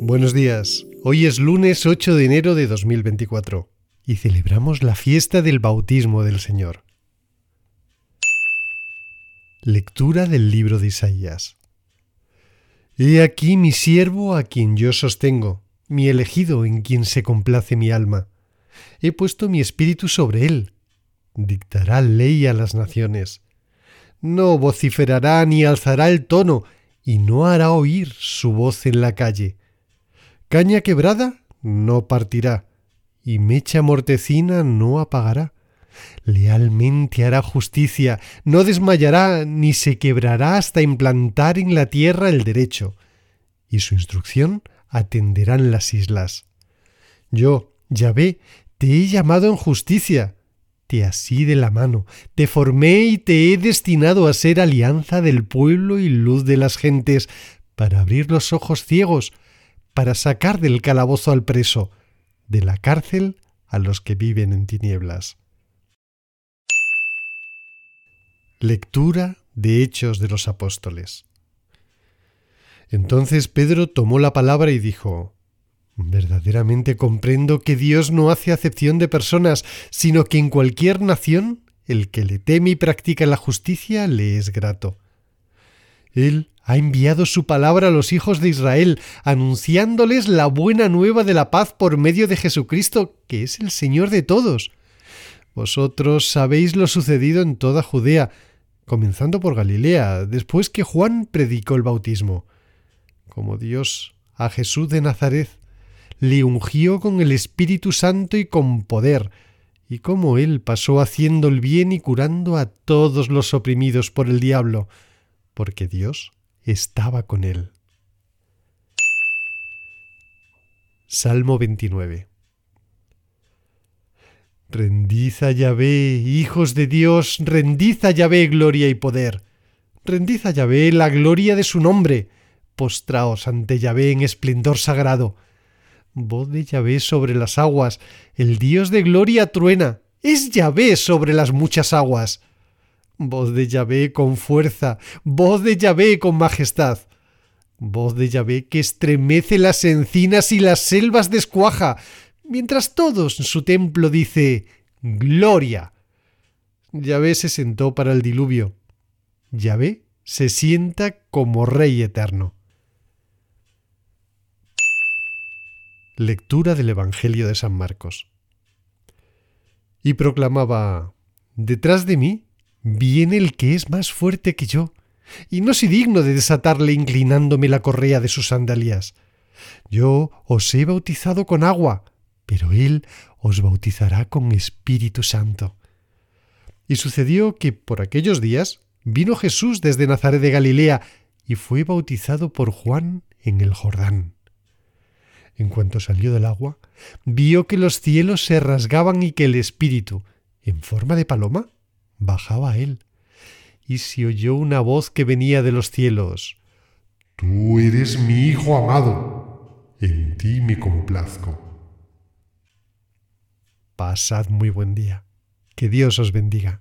Buenos días. Hoy es lunes 8 de enero de 2024 y celebramos la fiesta del bautismo del Señor. Lectura del libro de Isaías. He aquí mi siervo a quien yo sostengo, mi elegido en quien se complace mi alma. He puesto mi espíritu sobre él. Dictará ley a las naciones. No vociferará ni alzará el tono, y no hará oír su voz en la calle Caña quebrada no partirá, y mecha mortecina no apagará. Lealmente hará justicia, no desmayará ni se quebrará hasta implantar en la tierra el derecho, y su instrucción atenderán las islas. Yo, Yahvé, te he llamado en justicia, te así de la mano, te formé y te he destinado a ser alianza del pueblo y luz de las gentes, para abrir los ojos ciegos, para sacar del calabozo al preso, de la cárcel a los que viven en tinieblas. Lectura de Hechos de los Apóstoles. Entonces Pedro tomó la palabra y dijo, Verdaderamente comprendo que Dios no hace acepción de personas, sino que en cualquier nación el que le teme y practica la justicia le es grato. Él ha enviado su palabra a los hijos de Israel, anunciándoles la buena nueva de la paz por medio de Jesucristo, que es el Señor de todos. Vosotros sabéis lo sucedido en toda Judea, comenzando por Galilea, después que Juan predicó el bautismo. Como Dios a Jesús de Nazaret le ungió con el Espíritu Santo y con poder, y como él pasó haciendo el bien y curando a todos los oprimidos por el diablo, porque Dios estaba con él. Salmo 29 Rendid a Yahvé, hijos de Dios, rendid a Yahvé gloria y poder. Rendid a Yahvé la gloria de su nombre. Postraos ante Yahvé en esplendor sagrado. Voz de Yahvé sobre las aguas, el Dios de gloria truena. Es Yahvé sobre las muchas aguas voz de Yahvé con fuerza, voz de Yahvé con majestad, voz de Yahvé que estremece las encinas y las selvas descuaja, mientras todos en su templo dice Gloria. Yahvé se sentó para el diluvio. Yahvé se sienta como Rey eterno. Lectura del Evangelio de San Marcos. Y proclamaba Detrás de mí viene el que es más fuerte que yo, y no soy digno de desatarle inclinándome la correa de sus sandalias. Yo os he bautizado con agua, pero él os bautizará con Espíritu Santo. Y sucedió que por aquellos días vino Jesús desde Nazaret de Galilea y fue bautizado por Juan en el Jordán. En cuanto salió del agua, vio que los cielos se rasgaban y que el Espíritu, en forma de paloma, bajaba a él, y se oyó una voz que venía de los cielos. Tú eres mi Hijo amado, en ti me complazco. Pasad muy buen día. Que Dios os bendiga.